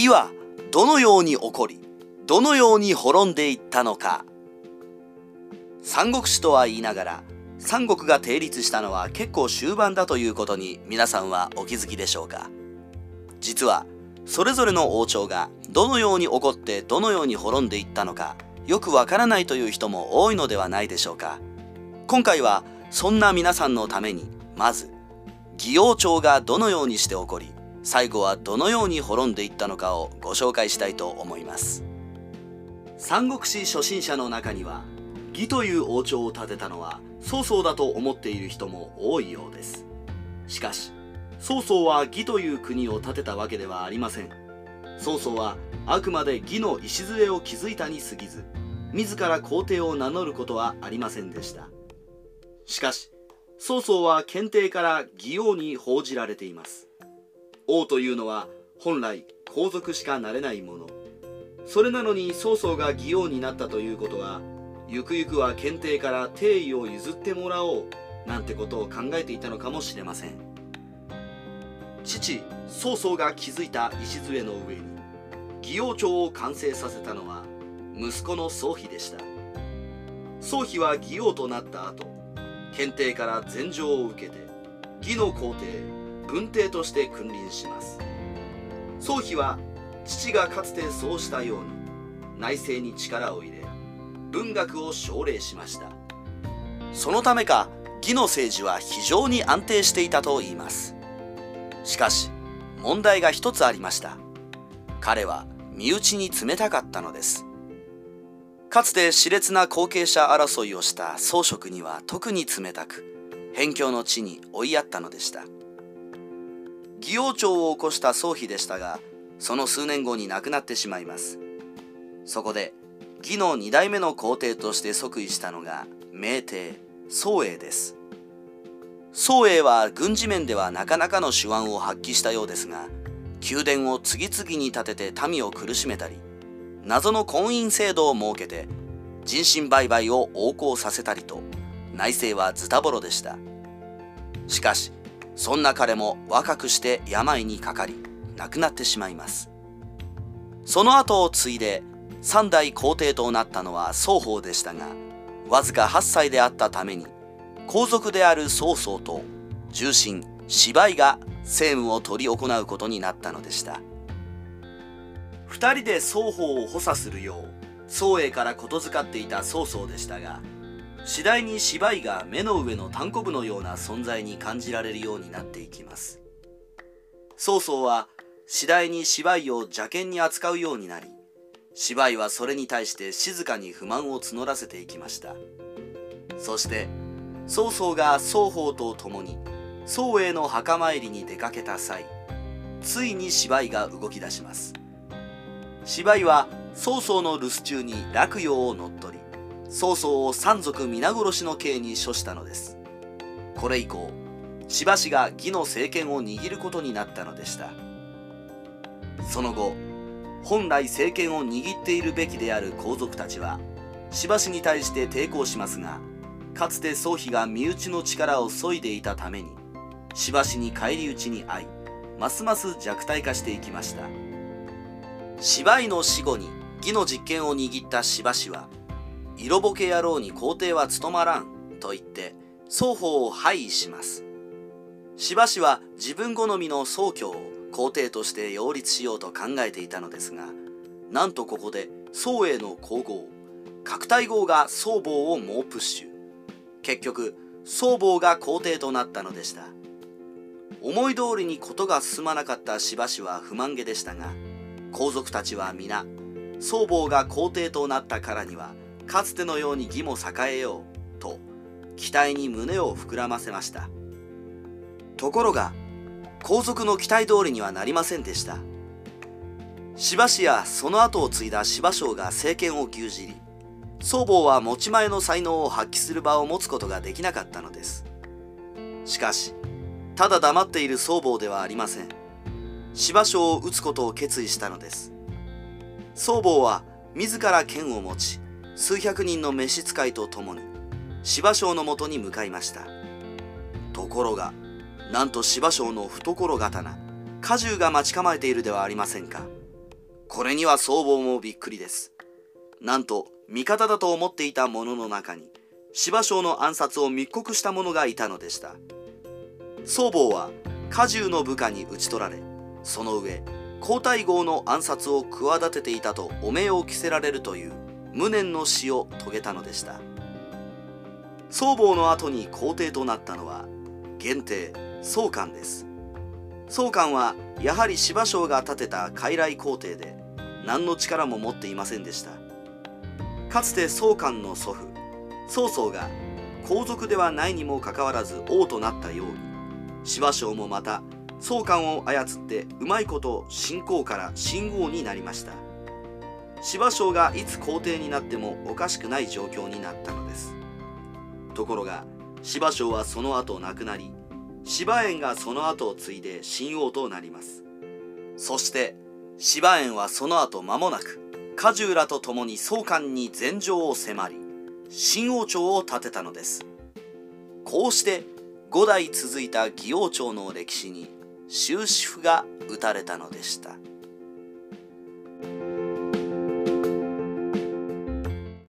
義はどのように起こりどのように滅んでいったのか。三国志とは言いながら三国が成立したのは結構終盤だということに皆さんはお気づきでしょうか。実はそれぞれの王朝がどのように起こってどのように滅んでいったのかよくわからないという人も多いのではないでしょうか。今回はそんな皆さんのためにまず義王朝がどのようにして起こり最後はどのように滅んでいったのかをご紹介したいと思います。三国志初心者の中には義という王朝を建てたのは曹操だと思っている人も多いようです。しかし曹操は義という国を建てたわけではありません。曹操はあくまで義の礎を築いたに過ぎず自ら皇帝を名乗ることはありませんでした。しかし曹操は検定から義王に報じられています。王というのは本来皇族しかなれないもの。それなのに曹操が義王になったということはゆくゆくは検定から帝位を譲ってもらおうなんてことを考えていたのかもしれません。父曹操が築いた礎の上に義王朝を完成させたのは息子の宗妃でした。宗妃は義王となった後検定から禅譲を受けて義の皇帝文帝として君臨します。宗妃は父がかつてそうしたように内政に力を入れ文学を奨励しました。そのためか義の政治は非常に安定していたといいます。しかし問題が一つありました。彼は身内に冷たかったのです。かつて熾烈な後継者争いをした宗職には特に冷たく辺境の地に追いやったのでした。義王朝を起こした宗妃でしたがその数年後に亡くなってしまいます。そこで義の2代目の皇帝として即位したのが明帝宗英です。宗英は軍事面ではなかなかの手腕を発揮したようですが宮殿を次々に建てて民を苦しめたり謎の婚姻制度を設けて人身売買を横行させたりと内政はズタボロでした。しかしそんな彼も若くして病にかかり亡くなってしまいます。その後を継いで三代皇帝となったのは双方でしたがわずか8歳であったために皇族である曹操と重臣芝居が政務を執り行うことになったのでした。2人で双方を補佐するよう宋英からことづかっていた曹操でしたが次第に芝居が目の上の単行部のような存在に感じられるようになっていきます。曹操は次第に芝居を邪険に扱うようになり芝居はそれに対して静かに不満を募らせていきました。そして曹操が双方と共に宋英の墓参りに出かけた際ついに芝居が動き出します。芝居は曹操の留守中に洛陽を乗っ曹操を三族皆殺しの刑に処したのです。これ以降しばしが義の政権を握ることになったのでした。その後本来政権を握っているべきである皇族たちはしばしに対して抵抗しますがかつて宗妃が身内の力を削いでいたためにしばしに返り討ちに遭いますます弱体化していきました。芝居の死後に義の実権を握ったしばしは色ぼけ野郎に皇帝は務まらんと言って双方を廃位します。しばしは自分好みの宗教を皇帝として擁立しようと考えていたのですがなんとここで宋英の皇后角体号が宋房を猛プッシュ。結局宋房が皇帝となったのでした。思い通りに事が進まなかったしばしは不満げでしたが皇族たちは皆宋房が皇帝となったからにはかつてのように義も栄えようと期待に胸を膨らませました。ところが皇族の期待通りにはなりませんでした。芝氏やその後を継いだ芝生が政権を牛耳り祖母は持ち前の才能を発揮する場を持つことができなかったのです。しかしただ黙っている祖母ではありません。芝生を討つことを決意したのです。祖母は自ら剣を持ち数百人の召使いと共に芝生のもとに向かいました。ところがなんと芝生の懐刀荷重が待ち構えているではありませんか。これには僧帽もびっくりです。なんと味方だと思っていた者の中に芝生の暗殺を密告した者がいたのでした。僧帽は家中の部下に討ち取られその上皇太后の暗殺を企てていたと汚名を着せられるという。無念の死を遂げたのでした。僧帽の後に皇帝となったのは元帝宗官です。宗官はやはり芝生が建てた傀儡皇帝で何の力も持っていませんでした。かつて宗官の祖父曹操が皇族ではないにもかかわらず王となったように芝生もまた宗官を操ってうまいこと信仰から信号になりました。芝生がいつ皇帝になってもおかしくない状況になったのです。ところが芝生はその後亡くなり芝園がその後を継いで神王となります。そして芝園はその後間もなく家中らと共に宗官に禅譲を迫り神王朝を建てたのです。こうして5代続いた義王朝の歴史に終止符が打たれたのでした。